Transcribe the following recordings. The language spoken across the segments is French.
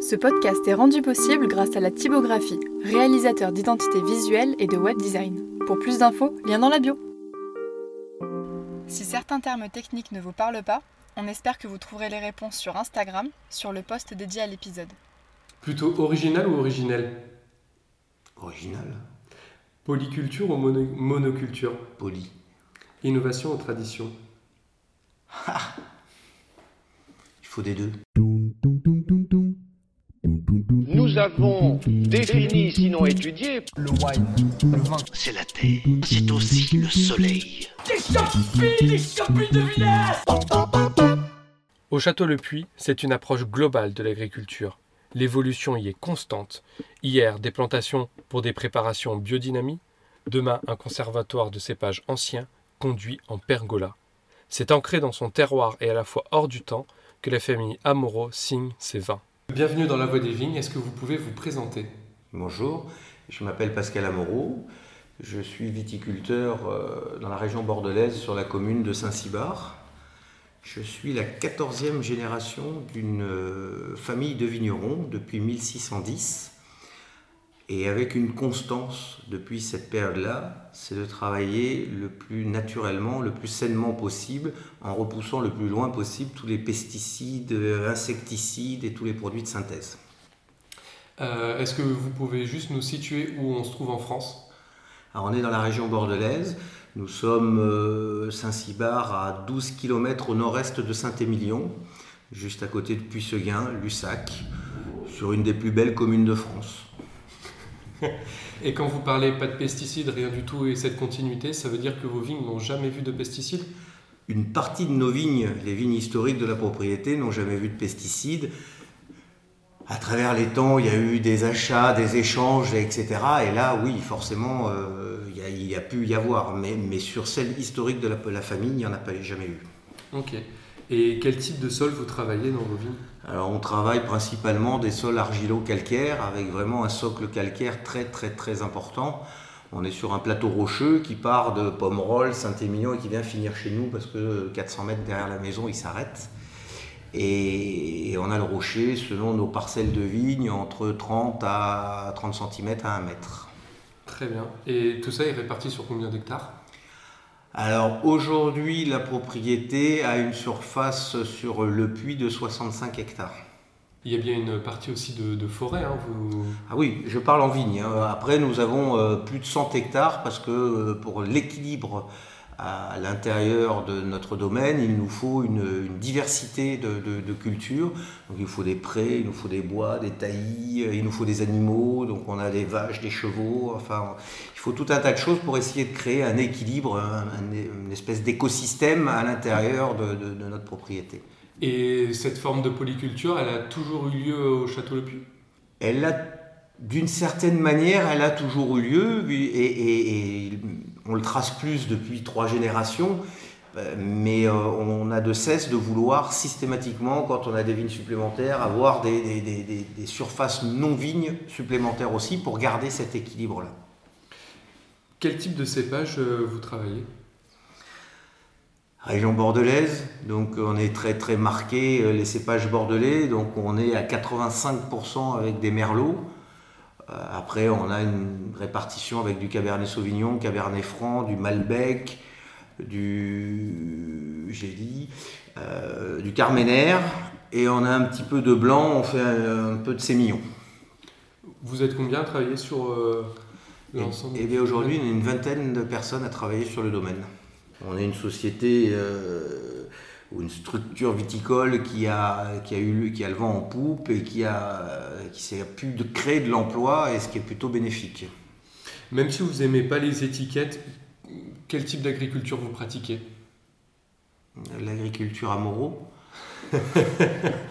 Ce podcast est rendu possible grâce à la typographie, réalisateur d'identité visuelle et de web design. Pour plus d'infos, lien dans la bio. Si certains termes techniques ne vous parlent pas, on espère que vous trouverez les réponses sur Instagram, sur le post dédié à l'épisode. Plutôt original ou originel? Original. Polyculture ou mono- monoculture? Poli. Innovation ou tradition? Il faut des deux. Nous avons défini, sinon étudié, C'est la terre, c'est aussi le soleil. Au château Le Puy, c'est une approche globale de l'agriculture. L'évolution y est constante. Hier, des plantations pour des préparations biodynamie. Demain, un conservatoire de cépages anciens conduit en pergola. C'est ancré dans son terroir et à la fois hors du temps que la famille Amoro signe ses vins. Bienvenue dans la Voie des Vignes. Est-ce que vous pouvez vous présenter? Bonjour, je m'appelle Pascal Amoreau. Je suis viticulteur euh, dans la région bordelaise sur la commune de Saint-Cybard. Je suis la 14e génération d'une euh, famille de vignerons depuis 1610. Et avec une constance depuis cette période-là, c'est de travailler le plus naturellement, le plus sainement possible, en repoussant le plus loin possible tous les pesticides, insecticides et tous les produits de synthèse. Euh, Est-ce que vous pouvez juste nous situer où on se trouve en France? Alors, on est dans la région bordelaise. Nous sommes euh, Saint-Cybard à 12 km au nord-est de Saint-Émilion, juste à côté de Puisseguin, Lussac, sur une des plus belles communes de France. Et quand vous parlez pas de pesticides, rien du tout, et cette continuité, ça veut dire que vos vignes n'ont jamais vu de pesticides? Une partie de nos vignes, les vignes historiques de la propriété, n'ont jamais vu de pesticides. À travers les temps, il y a eu des achats, des échanges, etc. Et là, oui, forcément, euh, il y a- il y, a pu y avoir. Mais, mais sur celle historique de la, la famille, il n'y en a pas jamais eu. Ok. Et quel type de sol vous travaillez dans vos vignes Alors on travaille principalement des sols argilo-calcaires avec vraiment un socle calcaire très très très important. On est sur un plateau rocheux qui part de Pomerol, Saint-Émilion et qui vient finir chez nous parce que 400 mètres derrière la maison il s'arrête. Et, et on a le rocher selon nos parcelles de vignes entre 30 à 30 cm à 1 mètre. Très bien. Et tout ça est réparti sur combien d'hectares? Alors aujourd'hui la propriété a une surface sur le puits de 65 hectares. Il y a bien une partie aussi de, de forêt, hein, vous... Ah oui, je parle en vigne. hein. Après, nous avons euh, plus de 100 hectares parce que euh, pour l'équilibre à l'intérieur de notre domaine, il nous faut une, une diversité de, de- de cultures. Donc, il faut des prés, il nous faut des bois, des taillis, euh, il nous faut des animaux. Donc, on a des vaches, des chevaux. Enfin, il faut tout un tas de choses pour essayer de créer un équilibre, un- un- une espèce d'écosystème à l'intérieur de- de- de notre propriété. Et cette forme de polyculture, elle a toujours eu lieu au Château Le Puy? Elle a, d'une certaine manière, elle a toujours eu lieu, et, et- et on le trace plus depuis trois générations, euh, mais euh, on a de cesse de vouloir systématiquement, quand on a des vignes supplémentaires, avoir des, des- des- des- des surfaces non-vignes supplémentaires aussi pour garder cet équilibre-là. Quel type de cépage euh, vous travaillez? Région bordelaise, donc on est très très marqué les cépages bordelais, donc on est à 85% avec des merlots. Euh, Après, on a une répartition avec du cabernet sauvignon, cabernet franc, du malbec, du j'ai dit, euh, du carménère, et on a un petit peu de blanc, on fait un, un peu de sémillon. Vous êtes combien à travailler sur euh, l'ensemble et bien aujourd'hui, on est une vingtaine de personnes à travailler sur le domaine. On est une société euh, ou une structure viticole qui a, qui, a eu, qui a le vent en poupe et qui a, qui s'est pu de créer de l'emploi, et ce qui est plutôt bénéfique. Même si vous aimez pas les étiquettes, quel type d'agriculture vous pratiquez? L'agriculture amoro,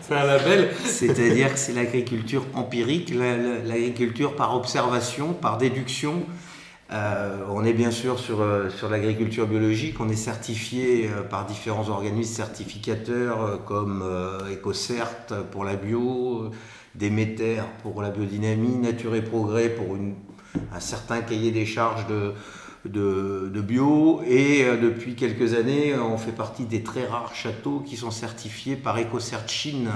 C'est un label c'est-à-dire que c'est l'agriculture empirique, la- la- l'agriculture par observation, par déduction. Euh, on est bien sûr sur, euh, sur l'agriculture biologique, on est certifié euh, par différents organismes certificateurs comme EcoCert pour la bio, Déméter pour la biodynamie, Nature et Progrès pour un certain cahier des charges de, de, bio. Et depuis quelques années, on fait partie des très rares châteaux qui sont certifiés par EcoCert Chine,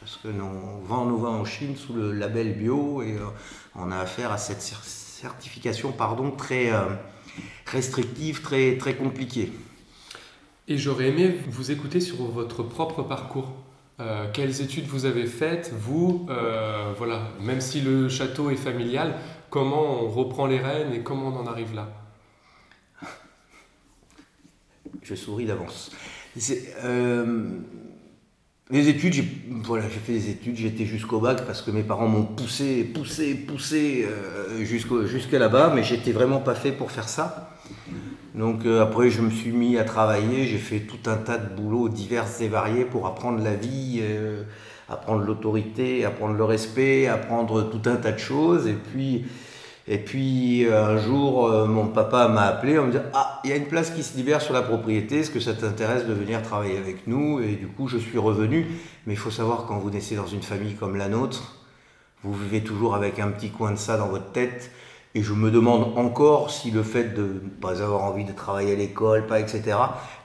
parce que nous, on vend nos vins en Chine sous le label bio et on a affaire à cette certification pardon, très restrictive, très, très compliquée. Et j'aurais aimé vous écouter sur votre propre parcours. Euh, quelles études vous avez faites, vous, euh, voilà, même si le château est familial, comment on reprend les rênes et comment on en arrive là? Je souris d'avance. Euh, les études, j'ai fait des études, j'étais jusqu'au bac parce que mes parents m'ont poussé, poussé, poussé jusqu'à là-bas, mais j'étais vraiment pas fait pour faire ça. Donc euh, après, je me suis mis à travailler, j'ai fait tout un tas de boulots divers et variés pour apprendre la vie, euh, apprendre l'autorité, apprendre le respect, apprendre tout un tas de choses. Et puis, et puis un jour, euh, mon papa m'a appelé en me disant Ah, il y a une place qui se libère sur la propriété, est-ce que ça t'intéresse de venir travailler avec nous? Et du coup, je suis revenu. Mais il faut savoir, quand vous naissez dans une famille comme la nôtre, vous vivez toujours avec un petit coin de ça dans votre tête et je me demande encore si le fait de ne pas avoir envie de travailler à l'école, pas etc.,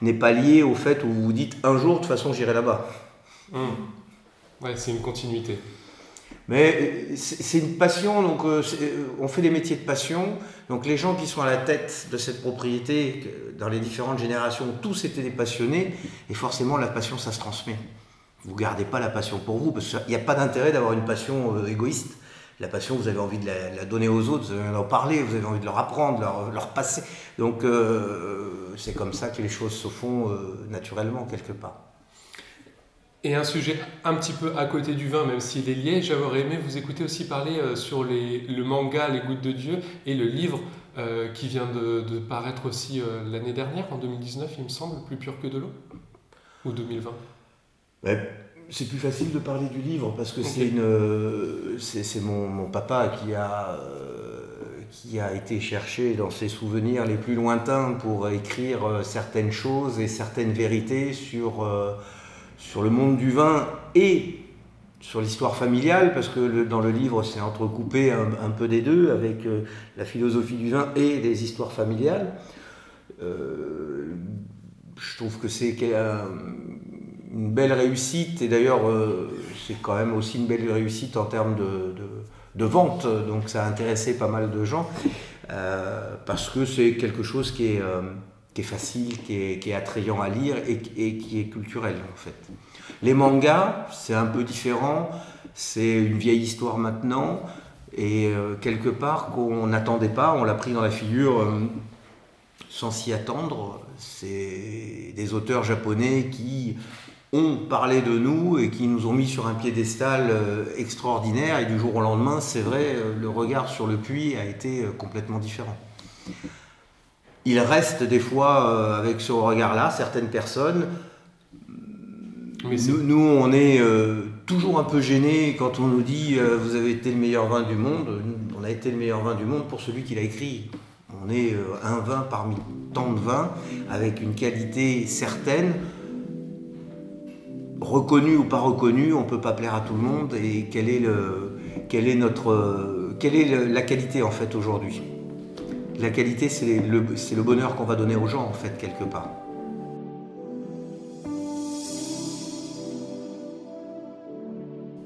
n'est pas lié au fait où vous vous dites un jour, de toute façon, j'irai là-bas. Mmh. Ouais, c'est une continuité. Mais euh, c'est une passion, donc euh, euh, on fait des métiers de passion. Donc les gens qui sont à la tête de cette propriété, dans les différentes générations, tous étaient des passionnés, et forcément la passion, ça se transmet. Vous gardez pas la passion pour vous, parce qu'il n'y a pas d'intérêt d'avoir une passion égoïste la passion, vous avez envie de la, donner aux autres, vous avez envie d'en parler, vous avez envie de leur apprendre, leur, leur passer. Donc c'est comme ça que les choses se font naturellement quelque part. Et un sujet un petit peu à côté du vin, même s'il est lié, j'aurais aimé vous écouter aussi parler euh, sur les, le manga Les Gouttes de Dieu et le livre qui vient de, paraître aussi l'année dernière, en 2019, il me semble, Plus pur que de l'eau, ou 2020 c'est plus facile de parler du livre parce que c'est une c'est mon, mon, papa qui a euh, qui a été chercher dans ses souvenirs les plus lointains pour écrire euh, certaines choses et certaines vérités sur euh, sur le monde du vin et sur l'histoire familiale parce que dans le livre c'est entrecoupé un, peu des deux avec la philosophie du vin et les histoires familiales. Je trouve que c'est une belle réussite, et d'ailleurs euh, c'est quand même aussi une belle réussite en termes de, de, vente, donc ça a intéressé pas mal de gens, euh, parce que c'est quelque chose qui est, euh, qui est facile, qui est, attrayant à lire et, qui est culturel en fait. Les mangas, c'est un peu différent, c'est une vieille histoire maintenant, et quelque part qu'on n'attendait pas, on l'a pris dans la figure sans s'y attendre. C'est des auteurs japonais qui ont parlé de nous et qui nous ont mis sur un piédestal euh, extraordinaire. Et du jour au lendemain, c'est vrai, euh, le regard sur le puits a été euh, complètement différent. Il reste des fois avec ce regard-là certaines personnes. nous, on est toujours un peu gênés quand on nous dit vous avez été le meilleur vin du monde. On a été le meilleur vin du monde pour celui qui l'a écrit. On est un vin parmi tant de vins avec une qualité certaine reconnu ou pas reconnu, on ne peut pas plaire à tout le monde. Et quelle est, le, quelle est, notre, quelle est la qualité en fait aujourd'hui? La qualité, c'est le, bonheur qu'on va donner aux gens en fait quelque part.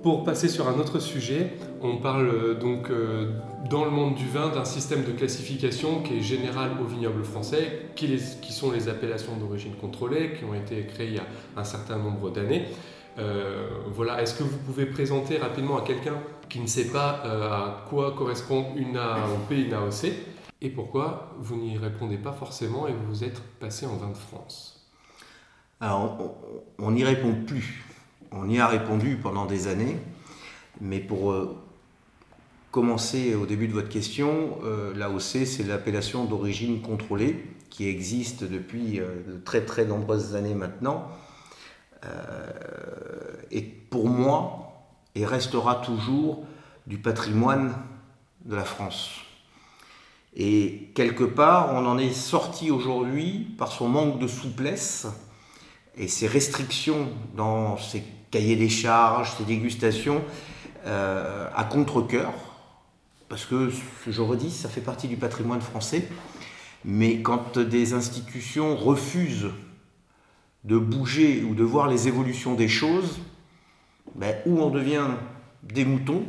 Pour passer sur un autre sujet, on parle euh, donc euh, dans le monde du vin d'un système de classification qui est général au vignoble français, qui, sont les appellations d'origine contrôlée, qui ont été créées il y a un certain nombre d'années. Euh, voilà, est-ce que vous pouvez présenter rapidement à quelqu'un qui ne sait pas à quoi correspond une AOP une AOC et pourquoi vous n'y répondez pas forcément et vous vous êtes passé en vin de France? Alors, on n'y répond plus on y a répondu pendant des années, mais pour euh, commencer au début de votre question, euh, l'AOC, c'est l'appellation d'origine contrôlée qui existe depuis euh, de très très nombreuses années maintenant. et pour moi, et restera toujours du patrimoine de la France. Et quelque part, on en est sorti aujourd'hui par son manque de souplesse et ses restrictions dans ses cahier des charges, ces dégustations euh, à contre-coeur, parce que, je redis, ça fait partie du patrimoine français, mais quand des institutions refusent de bouger ou de voir les évolutions des choses, ben, ou on devient des moutons,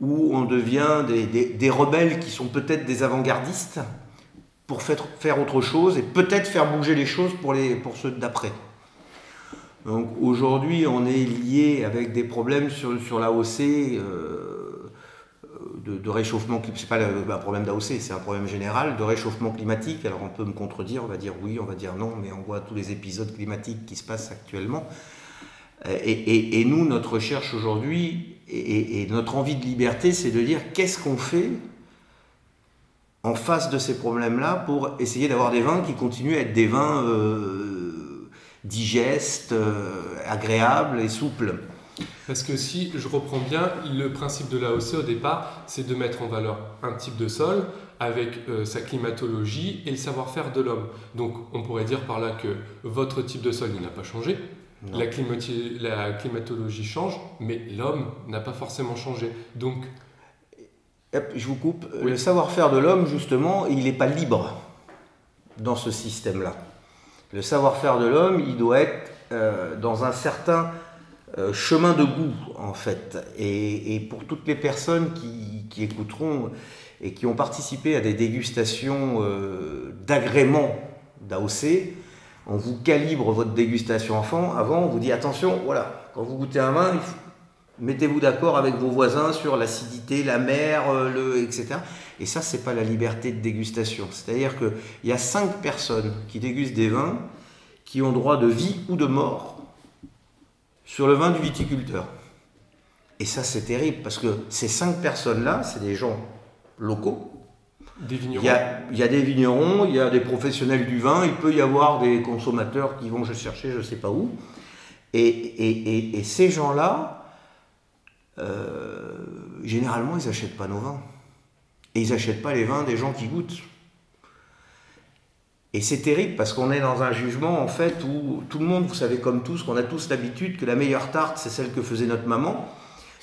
ou on devient des, rebelles qui sont peut-être des avant-gardistes pour faire, autre chose et peut-être faire bouger les choses pour, les, pour ceux d'après. Donc aujourd'hui, on est lié avec des problèmes sur, sur l'AOC euh, de, de, réchauffement climatique. Pas un problème d'AOC, c'est un problème général de réchauffement climatique. Alors on peut me contredire, on va dire oui, on va dire non, mais on voit tous les épisodes climatiques qui se passent actuellement. Et, nous, notre recherche aujourd'hui et, notre envie de liberté, c'est de dire qu'est-ce qu'on fait en face de ces problèmes-là pour essayer d'avoir des vins qui continuent à être des vins euh, digestes, euh, agréables et souples. Parce que si je reprends bien, le principe de l'AOC au départ, c'est de mettre en valeur un type de sol avec euh, sa climatologie et le savoir-faire de l'homme. Donc on pourrait dire par là que votre type de sol, il n'a pas changé, la, la, climatologie change, mais l'homme n'a pas forcément changé. Donc. je vous coupe. Le savoir-faire de l'homme, justement, il n'est pas libre dans ce système-là. Le savoir-faire de l'homme, il doit être euh, dans un certain euh, chemin de goût, en fait. Et, pour toutes les personnes qui, écouteront et qui ont participé à des dégustations euh, d'agrément d'AOC, on vous calibre votre dégustation enfant. Avant, on vous dit attention, voilà, quand vous goûtez un vin, mettez-vous d'accord avec vos voisins sur l'acidité, la mer, euh, le, etc. Et ça, c'est pas la liberté de dégustation. C'est-à-dire qu'il y a cinq personnes qui dégustent des vins qui ont droit de vie ou de mort sur le vin du viticulteur. Et ça, c'est terrible parce que ces cinq personnes-là, c'est des gens locaux il y, a, des vignerons, il y a des professionnels du vin, il peut y avoir des consommateurs qui vont chercher je ne sais pas où. Et, ces gens-là, euh, généralement, ils n'achètent pas nos vins. Et ils n'achètent pas les vins des gens qui goûtent. Et c'est terrible parce qu'on est dans un jugement en fait où tout le monde, vous savez comme tous, qu'on a tous l'habitude que la meilleure tarte c'est celle que faisait notre maman.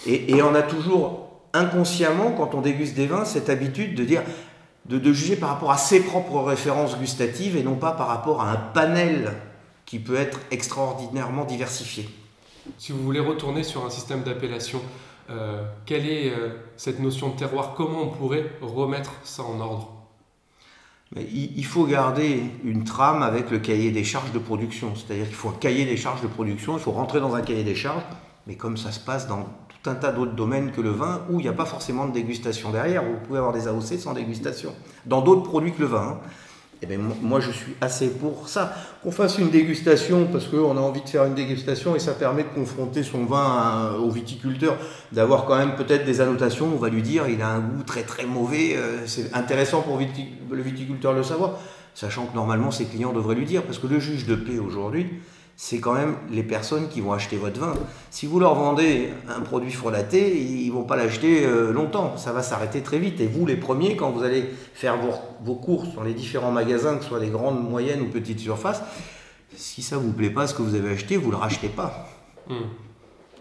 Et, et, on a toujours inconsciemment, quand on déguste des vins, cette habitude de dire de, juger par rapport à ses propres références gustatives et non pas par rapport à un panel qui peut être extraordinairement diversifié. Si vous voulez retourner sur un système d'appellation, euh, quelle est euh, cette notion de terroir? Comment on pourrait remettre ça en ordre? Mais il, faut garder une trame avec le cahier des charges de production. C'est-à-dire qu'il faut un cahier des charges de production, il faut rentrer dans un cahier des charges, mais comme ça se passe dans un tas d'autres domaines que le vin où il n'y a pas forcément de dégustation derrière. Vous pouvez avoir des AOC sans dégustation. Dans d'autres produits que le vin. Hein. Eh bien, moi, je suis assez pour ça. Qu'on fasse une dégustation, parce qu'on a envie de faire une dégustation et ça permet de confronter son vin au viticulteur, d'avoir quand même peut-être des annotations. On va lui dire, il a un goût très très mauvais. Euh, c'est intéressant pour le viticulteur de le savoir, sachant que normalement ses clients devraient lui dire, parce que le juge de paix aujourd'hui, c'est quand même les personnes qui vont acheter votre vin. Si vous leur vendez un produit frelaté, ils vont pas l'acheter euh, longtemps, ça va s'arrêter très vite. Et vous, les premiers, quand vous allez faire vos, courses dans les différents magasins, que ce soit des grandes, moyennes ou petites surfaces, si ça vous plaît pas ce que vous avez acheté, vous le rachetez pas. Hmm.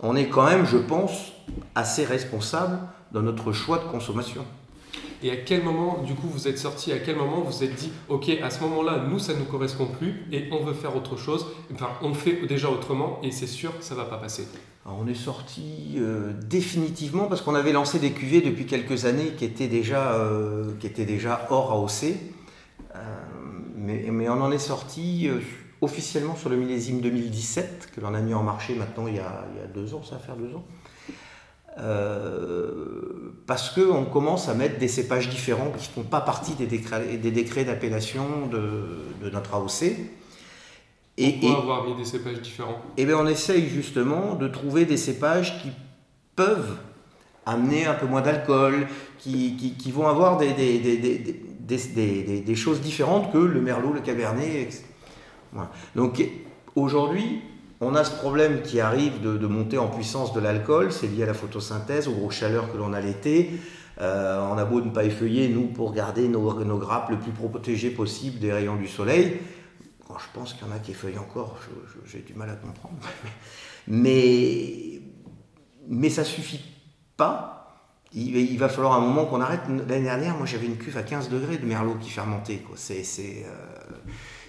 On est quand même, je pense, assez responsable dans notre choix de consommation. Et à quel moment, du coup, vous êtes sorti À quel moment vous êtes dit, ok, à ce moment-là, nous, ça ne nous correspond plus et on veut faire autre chose Enfin, on fait déjà autrement et c'est sûr, ça va pas passer. on est sorti euh, définitivement parce qu'on avait lancé des cuvées depuis quelques années qui étaient déjà, euh, qui étaient déjà hors AOC. Euh, mais, mais, on en est sorti officiellement sur le millésime 2017, que l'on a mis en marché maintenant il y, a, il y a deux ans, ça va faire deux ans. Euh, parce qu'on commence à mettre des cépages différents qui ne font pas partie des décrets, des décrets d'appellation de, notre AOC. Et, Pourquoi avoir mis des cépages différents? Eh bien, on essaye justement de trouver des cépages qui peuvent amener un peu moins d'alcool, qui, qui, vont avoir des, des, des, des, choses différentes que le merlot, le cabernet. Voilà. Donc aujourd'hui, on a ce problème qui arrive de, monter en puissance de l'alcool, c'est lié à la photosynthèse, aux grosses chaleurs que l'on a l'été. Euh, on a beau ne pas effeuiller, nous, pour garder nos, grappes le plus protégées possible des rayons du soleil. je pense qu'il y en a qui effeuillent encore, j'ai du mal à comprendre. Mais, mais ça suffit pas. Il, va falloir un moment qu'on arrête. L'année dernière, moi j'avais une cuve à 15 degrés de merlot qui fermentait. Euh,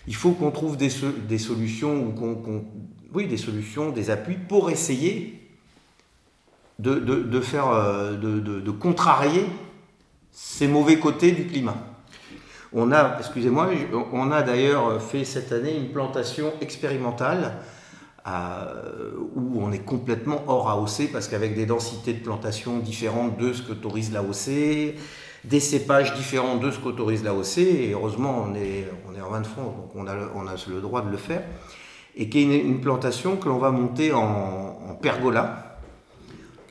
il faut qu'on trouve des, solutions ou qu'on oui, des solutions, des appuis pour essayer de, faire, euh, de, contrarier ces mauvais côtés du climat. On a, excusez-moi, on a d'ailleurs fait cette année une plantation expérimentale où on est complètement hors AOC parce qu'avec des densités de plantation différentes de ce qu'autorise l'AOC, des cépages différents de ce qu'autorise l'AOC, et heureusement on est, on est en main de France, donc on a, on a le droit de le faire, et qui est une, plantation que l'on va monter en pergola,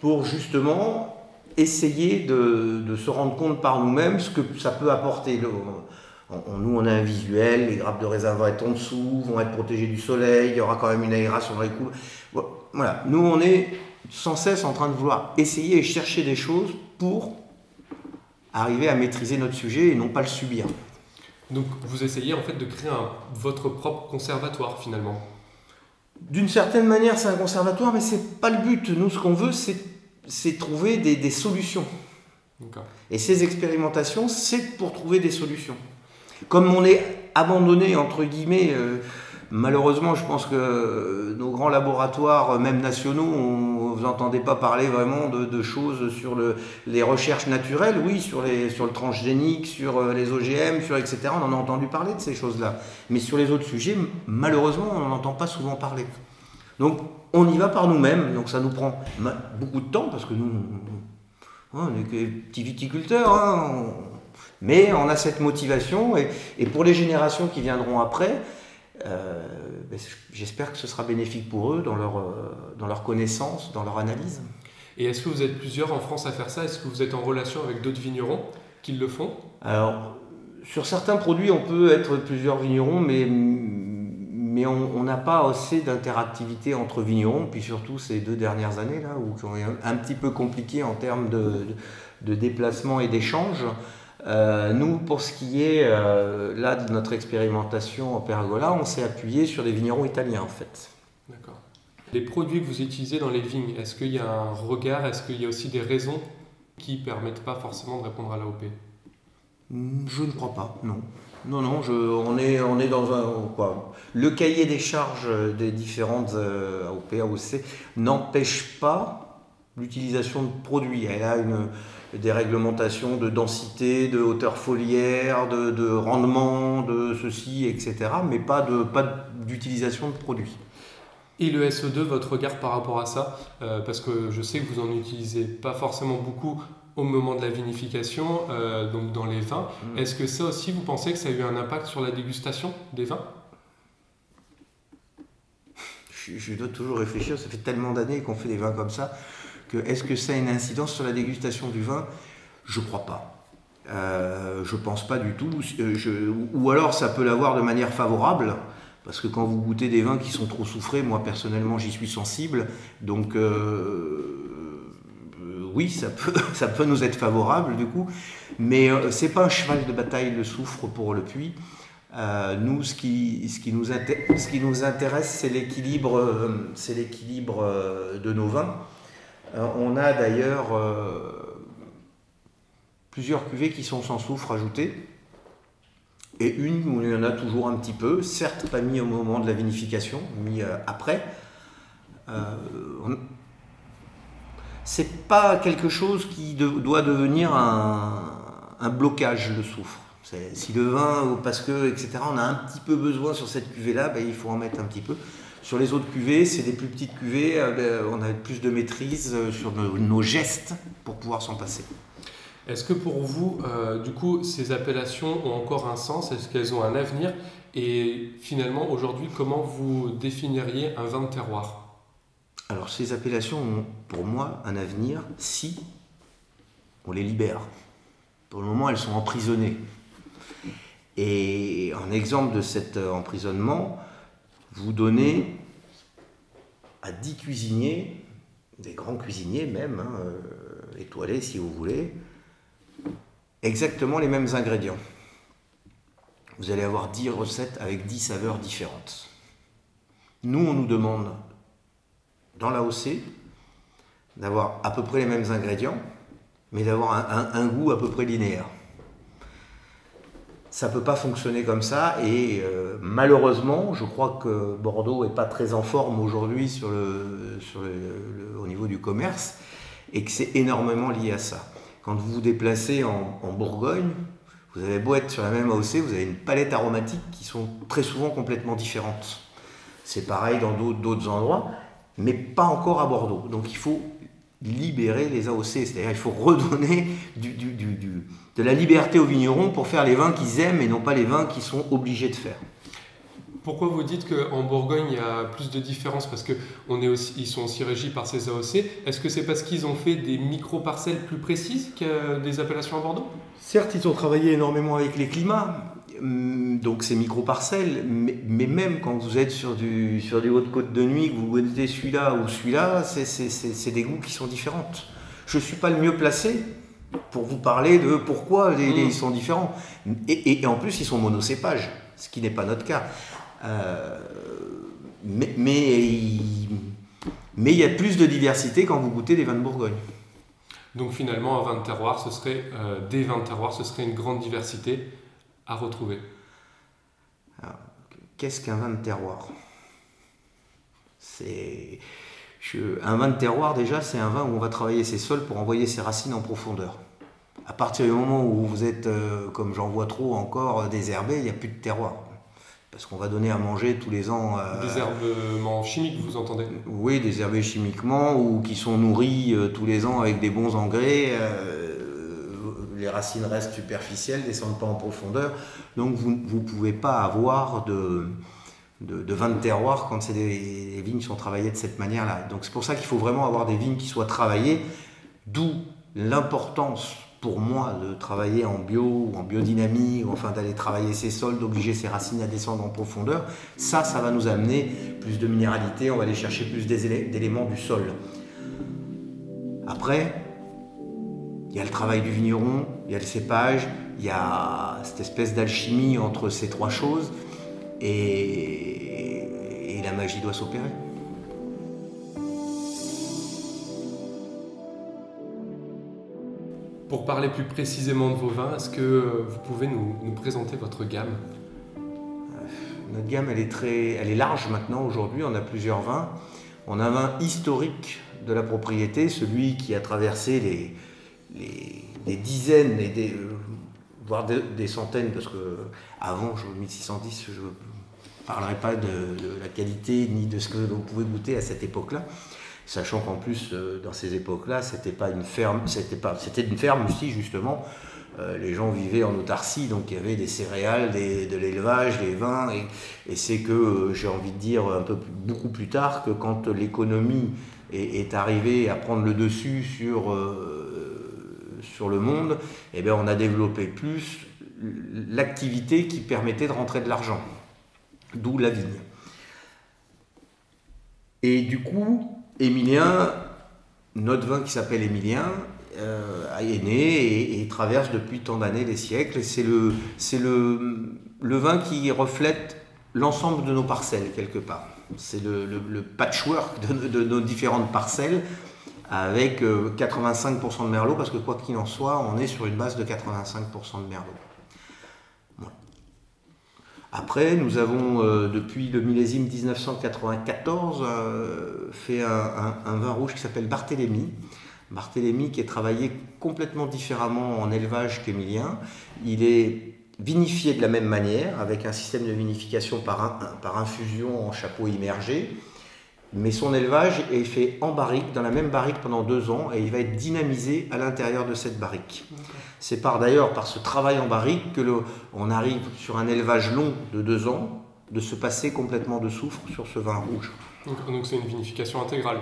pour justement essayer de, se rendre compte par nous-mêmes ce que ça peut apporter. nous, on a un visuel, les grappes de raisin vont être en dessous, vont être protégées du soleil, il y aura quand même une aération dans les coups. Voilà, nous, on est sans cesse en train de vouloir essayer et chercher des choses pour arriver à maîtriser notre sujet et non pas le subir. Donc vous essayez en fait de créer votre propre conservatoire finalement d'une certaine manière, c'est un conservatoire, mais c'est pas le but. Nous, ce qu'on veut, c'est trouver des, solutions. Et ces expérimentations, c'est pour trouver des solutions. Comme on est abandonné, entre guillemets, euh, malheureusement, je pense que nos grands laboratoires, même nationaux, vous n'entendez pas parler vraiment de, choses sur le, les recherches naturelles, oui, sur, le transgénique, sur euh, les OGM, sur etc. On en a entendu parler de ces choses-là. Mais sur les autres sujets, malheureusement, on n'en entend pas souvent parler. Donc, on y va par nous-mêmes, donc ça nous prend beaucoup de temps, parce que nous, on est que petits viticulteurs, hein, mais on a cette motivation, et, pour les générations qui viendront après, j'espère que ce sera bénéfique pour eux dans leur, euh, dans leur connaissance, dans leur analyse. Et est-ce que vous êtes plusieurs en France à faire ça? Est-ce que vous êtes en relation avec d'autres vignerons qui le font? Alors, sur certains produits, on peut être plusieurs vignerons, mais, mais on n'a pas assez d'interactivité entre vignerons, puis surtout ces deux dernières années, là, où sont un petit peu compliqué en termes de, de déplacement et d'échange. Euh, nous, pour ce qui est euh, là de notre expérimentation en pergola, on s'est appuyé sur des vignerons italiens en fait. D'accord. Les produits que vous utilisez dans les vignes, est-ce qu'il y a un regard, est-ce qu'il y a aussi des raisons qui permettent pas forcément de répondre à l'AOP hmm, Je ne crois pas, non. Non, non, je, on, est, on est dans un. Quoi, le cahier des charges des différentes euh, AOP, AOC n'empêche pas l'utilisation de produits. Elle a une, des réglementations de densité, de hauteur foliaire, de, rendement, de ceci, etc. Mais pas de pas d'utilisation de produits. Et le SE2, votre regard par rapport à ça euh, Parce que je sais que vous en utilisez pas forcément beaucoup au moment de la vinification, euh, donc dans les vins. Mm. Est-ce que ça aussi, vous pensez que ça a eu un impact sur la dégustation des vins? Je, je, dois toujours réfléchir, ça fait tellement d'années qu'on fait des vins comme ça est-ce que ça a une incidence sur la dégustation du vin? Je crois pas. Euh, je pense pas du tout. Euh, ou alors ça peut l'avoir de manière favorable, parce que quand vous goûtez des vins qui sont trop soufrés, moi personnellement j'y suis sensible, donc euh, oui, ça peut, nous être favorable du coup, mais c'est pas un cheval de bataille le soufre pour le puits. nous, ce qui, nous, ce qui intéresse, l'équilibre, c'est l'équilibre de nos vins. Euh, on a d'ailleurs euh, plusieurs cuvées qui sont sans soufre ajouté et une où il y en a toujours un petit peu, certes pas mis au moment de la vinification, mis euh, après. c'est pas quelque chose qui doit devenir un, blocage, le soufre. Si le vin, parce que, etc., on a un petit peu besoin sur cette cuvée-là, ben, il faut en mettre un petit peu. Sur les autres cuvées, c'est des plus petites cuvées, euh, ben, on a plus de maîtrise euh, sur nos, gestes pour pouvoir s'en passer. Est-ce que pour vous, euh, du coup, ces appellations ont encore un sens? Est-ce qu'elles ont un avenir? Et finalement, aujourd'hui, comment vous définiriez un vin de terroir? Alors, ces appellations ont pour moi un avenir si on les libère. Pour le moment, elles sont emprisonnées. Et un exemple de cet emprisonnement, vous donnez à 10 cuisiniers, des grands cuisiniers même, hein, euh, étoilés si vous voulez, exactement les mêmes ingrédients. Vous allez avoir 10 recettes avec 10 saveurs différentes. Nous, on nous demande, dans la l'AOC, d'avoir à peu près les mêmes ingrédients, mais d'avoir un goût à peu près linéaire ça ne peut pas fonctionner comme ça. Et euh, malheureusement, je crois que Bordeaux n'est pas très en forme aujourd'hui sur le, au niveau du commerce. et que c'est énormément lié à ça. Quand vous vous déplacez en, Bourgogne, vous avez beau être sur la même AOC, vous avez une palette aromatique qui sont très souvent complètement différentes. C'est pareil dans d'autres endroits, mais pas encore à Bordeaux. Donc il faut libérer les AOC, c'est-à-dire il faut redonner du- du- du- du- de la liberté aux vignerons pour faire les vins qu'ils aiment et non pas les vins qu'ils sont obligés de faire. Pourquoi vous dites qu'en Bourgogne, il y a plus de différences? Parce qu'ils sont aussi régis par ces AOC. Est-ce que c'est parce qu'ils ont fait des micro-parcelles plus précises que des appellations à Bordeaux? Certes, ils ont travaillé énormément avec les climats, donc ces micro-parcelles, mais, mais même quand vous êtes sur du, sur des hautes côtes de nuit, que vous goûtez celui-là ou celui-là, c'est- des goûts qui sont différents. Je ne suis pas le mieux placé pour vous parler de pourquoi les, les- Mm. ils sont différents. Et, et- et en plus, ils sont monocépages, ce qui n'est pas notre cas. Euh, mais mais il mais il y a plus de diversité quand vous goûtez des vins de Bourgogne. Donc finalement, un vin de terroir, ce serait, euh, des vins de terroir, ce serait une grande diversité à retrouver. Qu'est-ce qu'un vin de terroir? C'est un vin de terroir déjà, c'est un vin où on va travailler ses sols pour envoyer ses racines en profondeur. À partir du moment où vous êtes, euh, comme j'en vois trop encore, euh, désherbé, il n'y a plus de terroir. Parce qu'on va donner à manger tous les ans. euh, Désherbement chimique, vous entendez? Oui, désherbés chimiquement ou qui sont nourris euh, tous les ans avec des bons engrais. Les racines restent superficielles, descendent pas en profondeur. Donc vous ne pouvez pas avoir de, de, de vin de terroir quand les vignes sont travaillées de cette manière-là. Donc c'est pour ça qu'il faut vraiment avoir des vignes qui soient travaillées, d'où l'importance pour moi de travailler en bio ou en biodynamie, ou enfin d'aller travailler ses sols, d'obliger ses racines à descendre en profondeur. Ça, ça va nous amener plus de minéralité, on va aller chercher plus d'éléments du sol. Après, il y a le travail du vigneron, il y a le cépage, il y a cette espèce d'alchimie entre ces trois choses, et, et la magie doit s'opérer. Pour parler plus précisément de vos vins, est-ce que euh, vous pouvez nous, nous présenter votre gamme? Notre gamme, elle est, très, elle est large maintenant aujourd'hui. On a plusieurs vins. On a un vin historique de la propriété, celui qui a traversé les, les, les dizaines et euh, voire des, centaines, parce que avant, je 1610, je ne parlerai pas de, la qualité ni de ce que vous pouvez goûter à cette époque-là. Sachant qu'en plus, euh, dans ces époques-là, c'était pas une ferme, c'était pas, c'était une ferme aussi justement. Euh, les gens vivaient en autarcie, donc il y avait des céréales, de l'élevage, des vins, et, c'est que j'ai envie de dire un peu plus- beaucoup plus tard que quand l'économie est, arrivée à prendre le dessus sur sur le monde, eh bien on a développé plus l'activité qui permettait de rentrer de l'argent, d'où la vigne. Et du coup, Émilien, notre vin qui s'appelle Émilien, euh, est né et, traverse depuis tant d'années les siècles. Et C'est le, c'est le, vin qui reflète l'ensemble de nos parcelles, quelque part. C'est le, patchwork de nos différentes parcelles avec euh, 85% de merlot, parce que quoi qu'il en soit, on est sur une base de 85% de merlot. Après, nous avons, euh, depuis le millésime 1994, euh, fait un, vin rouge qui s'appelle Barthélemy. Barthélemy qui est travaillé complètement différemment en élevage qu'Émilien. Il est vinifié de la même manière, avec un système de vinification par infusion en chapeau immergé. Mais son élevage est fait en barrique, dans la même barrique pendant deux ans, et il va être dynamisé à l'intérieur de cette barrique. C'est par d'ailleurs par ce travail en barrique que le- on arrive sur un élevage long de deux ans de se passer complètement de soufre sur ce vin rouge. Donc c'est une vinification intégrale.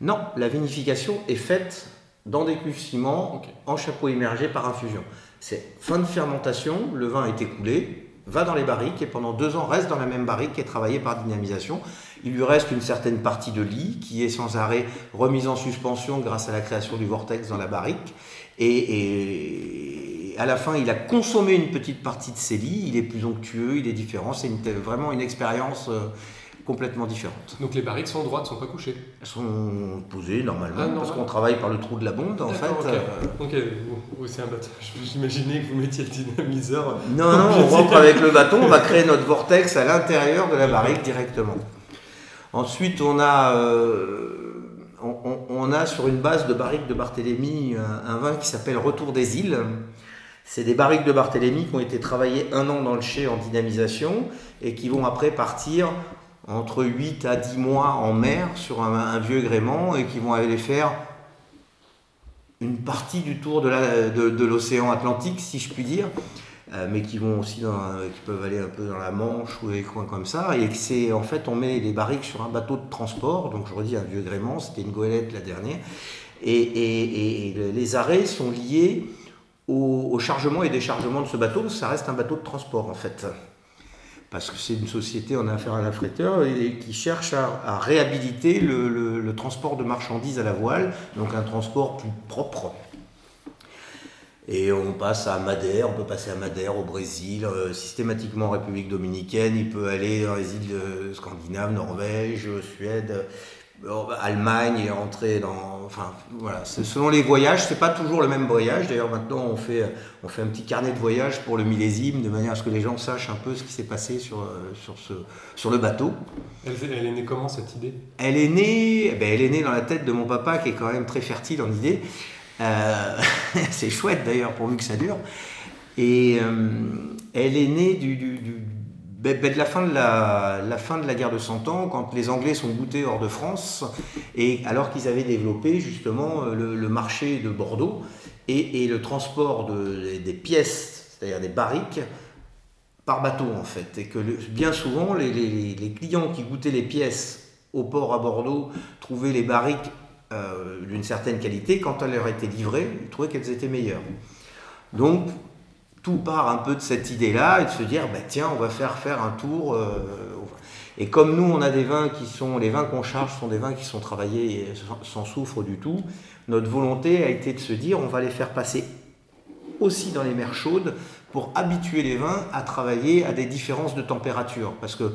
Non, la vinification est faite dans des cuves ciment en chapeau immergé par infusion. C'est fin de fermentation, le vin est écoulé, va dans les barriques et pendant deux ans reste dans la même barrique qui est par dynamisation. Il lui reste une certaine partie de lit qui est sans arrêt remise en suspension grâce à la création du vortex dans la barrique. Et, à la fin, il a consommé une petite partie de ses lits, il est plus onctueux, il est différent. C'est vraiment une expérience euh, complètement différente. Donc les barriques sont droites, sont pas couchées? Elles sont posées normalement Ah, parce qu'on travaille par le trou de la bonde en fait. Ok. euh, Ok, oui, c'est un bateau. J'imaginais que vous mettiez le dynamiseur. Non, non, on rentre avec le bâton, on va créer notre vortex à l'intérieur de la barrique directement. Ensuite, on a, euh, on, on- on on a sur une base de barriques de Barthélemy un, un vin qui s'appelle Retour des îles. C'est des barriques de Barthélemy qui ont été travaillées un an dans le chai en dynamisation et qui vont après partir entre 8 à 10 mois en mer sur un, vieux gréement et qui vont aller faire une partie du tour de l'océan Atlantique, si je puis dire, euh, mais qui vont aussi qui peuvent aller un peu dans la Manche ou des coins comme ça. Et c'est en fait, on met les barriques sur un bateau de transport, donc je redis un vieux gréement, c'était une goélette la dernière, et, les arrêts sont liés au, chargement et déchargement de ce bateau, ça reste un bateau de transport en fait parce que c'est une société en affaires à l'affréteur et qui cherche à, réhabiliter le, transport de marchandises à la voile, donc un transport plus propre. Et on passe à Madère, on peut passer à Madère au Brésil, euh, systématiquement en République dominicaine, il peut aller dans les îles scandinaves, Norvège, Suède, Allemagne et rentrer dans. Enfin, voilà. Selon les voyages, c'est pas toujours le même voyage. D'ailleurs, maintenant, on fait, on fait un petit carnet de voyage pour le millésime, de manière à ce que les gens sachent un peu ce qui s'est passé sur, sur, ce, sur le bateau. Elle, elle, est née comment cette idée? Elle est née, ben, elle est née dans la tête de mon papa, qui est quand même très fertile en idées. Euh, c'est chouette d'ailleurs, pourvu que ça dure. Et euh, elle est née du, du, du ben, ben, de la fin de la, fin de la guerre de Cent Ans, quand les Anglais sont goûtés hors de France, et alors qu'ils avaient développé justement le, le marché de Bordeaux et, et le transport de, des pièces, c'est-à-dire des barriques, par bateau en fait. Et que bien souvent, les, clients qui goûtaient les pièces au port à Bordeaux trouvaient les barriques euh, d'une certaine qualité. Quand elles leur étaient livrées, ils trouvaient qu'elles étaient meilleures. Donc, tout part un peu de cette idée-là et de se dire, bah, tiens, on va faire faire un tour. Euh, et comme nous, on a des vins qui sont, les vins qu'on charge sont des vins qui sont travaillés sans, sans soufre du tout, notre volonté a été de se dire, on va les faire passer aussi dans les mers chaudes pour habituer les vins à travailler à des différences de température. Parce que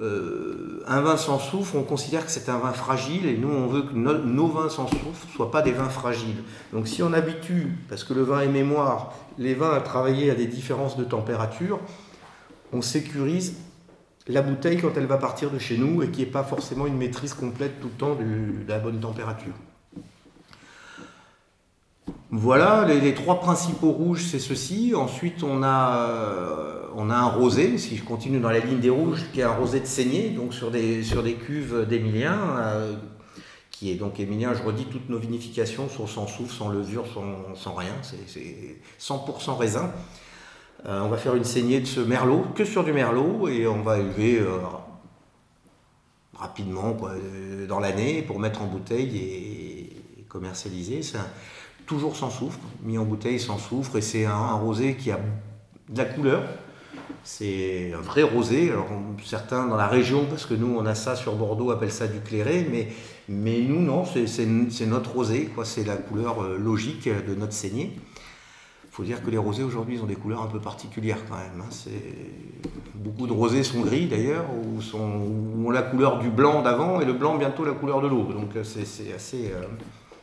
euh, un vin sans soufre, on considère que c'est un vin fragile et nous, on veut que no, nos vins sans soufre ne soient pas des vins fragiles. Donc si on habitue, parce que le vin est mémoire, les vins à travailler à des différences de température, on sécurise la bouteille quand elle va partir de chez nous et qui n'est pas forcément une maîtrise complète tout le temps de la bonne température. Voilà, les, trois principaux rouges, c'est ceci. Ensuite, on a, euh, on a un rosé, si je continue dans la ligne des rouges, qui est un rosé de saignée, donc sur des, sur des cuves d'Émilien, euh, qui est donc Émilien, je redis, toutes nos vinifications sont sans soufre, sans levure, sans, rien, c'est 100% raisin. Euh, on va faire une saignée de ce merlot, que sur du merlot, et on va élever euh, rapidement dans l'année pour mettre en bouteille et, commercialiser. Toujours sans soufre, mis en bouteille sans soufre, et c'est un, rosé qui a de la couleur. C'est un vrai rosé. Alors, certains dans la région, parce que nous on a ça sur Bordeaux, appellent ça du clairé, mais, mais nous non, c'est notre rosé, c'est la couleur euh, logique de notre saignée. Il faut dire que les rosés aujourd'hui ont des couleurs un peu particulières quand même. Hein. Beaucoup de rosés sont gris d'ailleurs, ou, sont, ont la couleur du blanc d'avant et le blanc bientôt la couleur de l'eau. Donc c'est assez. Euh,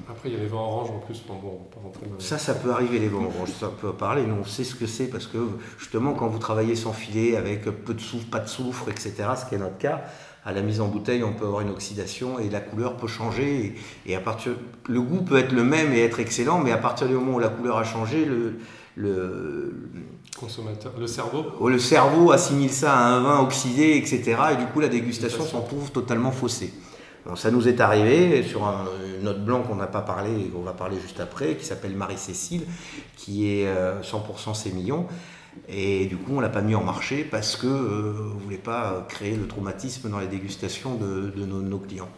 après, il y a les vins oranges en plus. Bon, bon, dans... Ça, ça peut arriver, les vins oranges. Ça peut parler. Nous, on sait ce que c'est parce que, justement, quand vous travaillez sans filet, avec peu de soufre, pas de soufre, etc., ce qui est notre cas, à la mise en bouteille, on peut avoir une oxydation et la couleur peut changer. Et, et à partir, le goût peut être le même et être excellent, mais à partir du moment où la couleur a changé, le, le consommateur, le cerveau oh, Le cerveau assimile ça à un vin oxydé, etc. Et du coup, la dégustation s'en trouve totalement faussée. Ça nous est arrivé sur un, une autre blanc qu'on n'a pas parlé et qu'on va parler juste après, qui s'appelle Marie-Cécile, qui est 100% sémillon. Et du coup, on l'a pas mis en marché parce que euh, on voulait pas créer le traumatisme dans les dégustations de, nos, clients.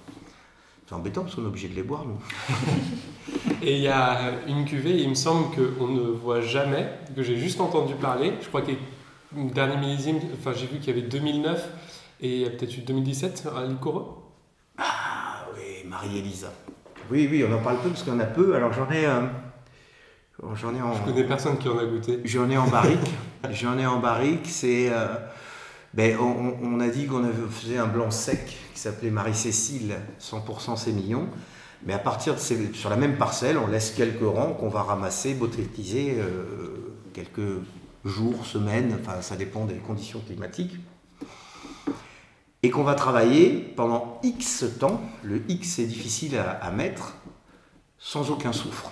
C'est embêtant parce qu'on est obligé de les boire, nous. et il y a une cuvée, il me semble qu'on ne voit jamais, que j'ai juste entendu parler. Je crois que le dernier millésime, enfin j'ai vu qu'il y avait 2009 et peut-être 2017 à Licoro. Oui, Marie-Élisa. Oui, oui, on en parle peu parce qu'il y en a peu. Alors j'en ai. Euh, j'en ai en. Je connais personne qui en a goûté. J'en ai en barrique. j'en ai en barrique. C'est. Euh, ben, on, on, a dit qu'on faisait un blanc sec qui s'appelait Marie-Cécile, 100% sémillon. Mais à partir de ces, sur la même parcelle, on laisse quelques rangs qu'on va ramasser, botrytiser euh, quelques jours, semaines, enfin ça dépend des conditions climatiques et qu'on va travailler pendant X temps. Le X est difficile à, mettre. sans aucun soufre.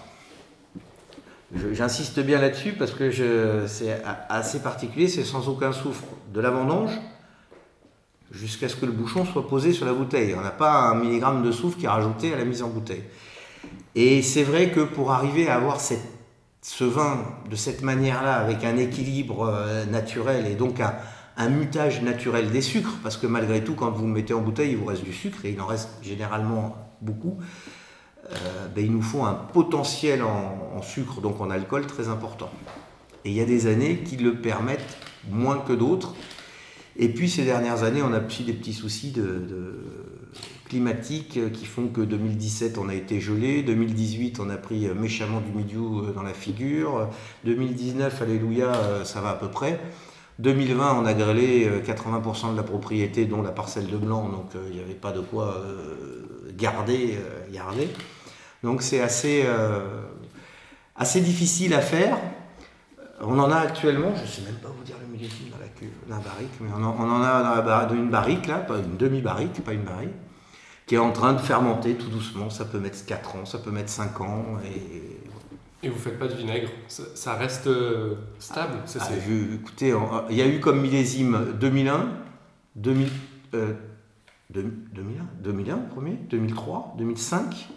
J'insiste bien là-dessus parce que c'est assez particulier, c'est sans aucun soufre de la vendange jusqu'à ce que le bouchon soit posé sur la bouteille. On n'a pas un milligramme de soufre qui est rajouté à la mise en bouteille. Et c'est vrai que pour arriver à avoir ce vin de cette manière-là, avec un équilibre euh, naturel et donc un, un, mutage naturel des sucres, parce que malgré tout, quand vous mettez en bouteille, il vous reste du sucre et il en reste généralement beaucoup. Euh, ben, il nous faut un potentiel en, sucre, donc en alcool, très important. Et il y a des années qui le permettent moins que d'autres. Et puis ces dernières années, on a aussi des petits soucis climatiques qui font que 2017, on a été gelé. 2018, on a pris méchamment du milieu dans la figure. 2019, alléluia, ça va à peu près. 2020, on a grêlé 80% de la propriété, dont la parcelle de blanc, donc euh, il n'y avait pas de quoi euh, garder. Donc c'est assez, euh, difficile à faire. On en a actuellement, je ne sais même pas vous dire le millésime dans la cuve, la barrique, mais on en, a dans une barrique, là, pas une demi-barrique, pas une barrique, qui est en train de fermenter tout doucement. Ça peut mettre 4 ans, ça peut mettre 5 ans. Et vous ne faites pas de vinaigre Ça, reste euh, stable ah, Écoutez, il y a eu comme millésime 2001, 2000, 2001, 2001 premier, 2003, 2005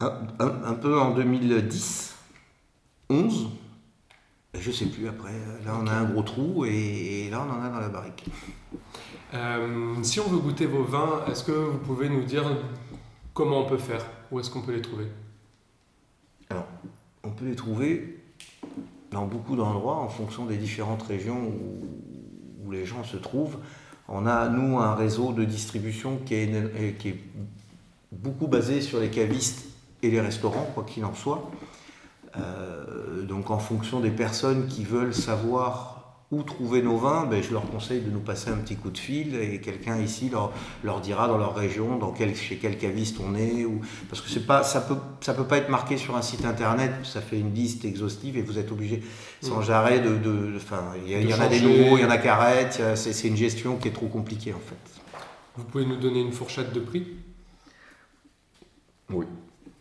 un, peu en 2010, 11, je sais plus après. Là, on a un gros trou et, là, on en a dans la barrique. Euh, si on veut goûter vos vins, est-ce que vous pouvez nous dire comment on peut faire? Où est-ce qu'on peut les trouver? On peut les trouver dans beaucoup d'endroits en fonction des différentes régions où, les gens se trouvent. On a, nous, un réseau de distribution qui est, qui est beaucoup basé sur les cavistes et les restaurants, quoi qu'il en soit. Euh, donc en fonction des personnes qui veulent savoir où trouver nos vins, ben, je leur conseille de nous passer un petit coup de fil et quelqu'un ici leur, leur, dira dans leur région dans quel, chez quel caviste on est. Ou, parce que c'est pas, ça ne peut, ça peut pas être marqué sur un site internet, ça fait une liste exhaustive et vous êtes obligé sans mmh. arrêt de... de, il y, en a des nouveaux, il y en a qui arrêtent, c'est une gestion qui est trop compliquée en fait. Vous pouvez nous donner une fourchette de prix? Oui.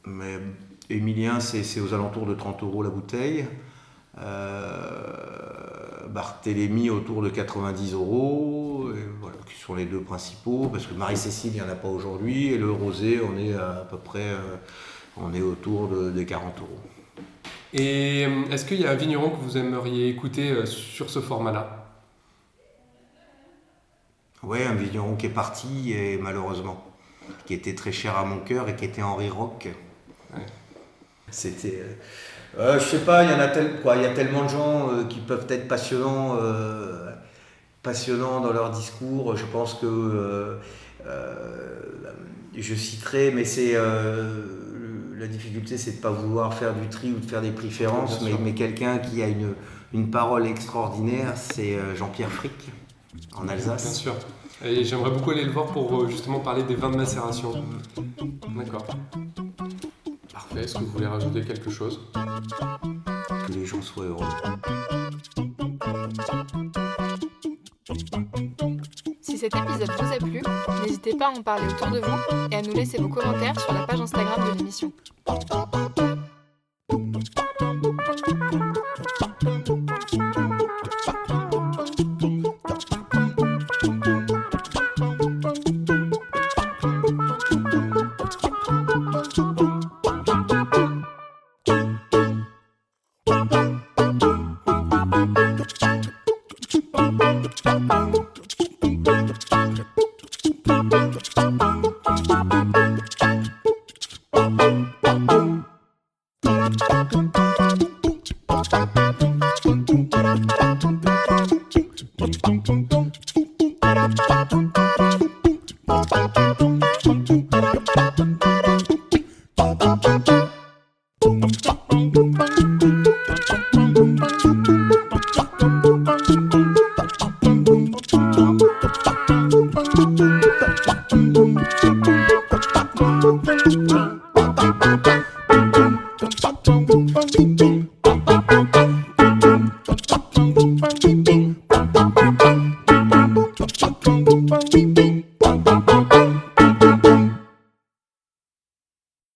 Mais Emilien, c'est aux alentours de 30 euros la bouteille. Euh, Barthélemy autour de 90 euros, voilà, qui sont les deux principaux, parce que Marie-Cécile, il n'y en a pas aujourd'hui, et le rosé, on est à, peu près euh, on est autour de, des 40 euros. Et euh, est-ce qu'il y a un vigneron que vous aimeriez écouter sur ce format-là? Oui, un vigneron qui est parti, et malheureusement, qui était très cher à mon cœur et qui était Henri Rock. C'était. Euh, euh, je sais pas, il y en a quoi, il y a tellement de gens euh, qui peuvent être passionnants, passionnants dans leur discours. Je pense que je citerai, mais c'est la difficulté, c'est de pas vouloir faire du tri ou de faire des préférences, mais, mais quelqu'un qui a une, une parole extraordinaire, c'est Jean-Pierre Frick en Alsace. Bien sûr. Et j'aimerais beaucoup aller le voir pour justement parler des vins de macération. D'accord. Parfait, est-ce que vous voulez rajouter quelque chose? Que les gens soient heureux. Si cet épisode vous a plu, n'hésitez pas à en parler autour de vous et à nous laisser vos commentaires sur la page Instagram de l'émission.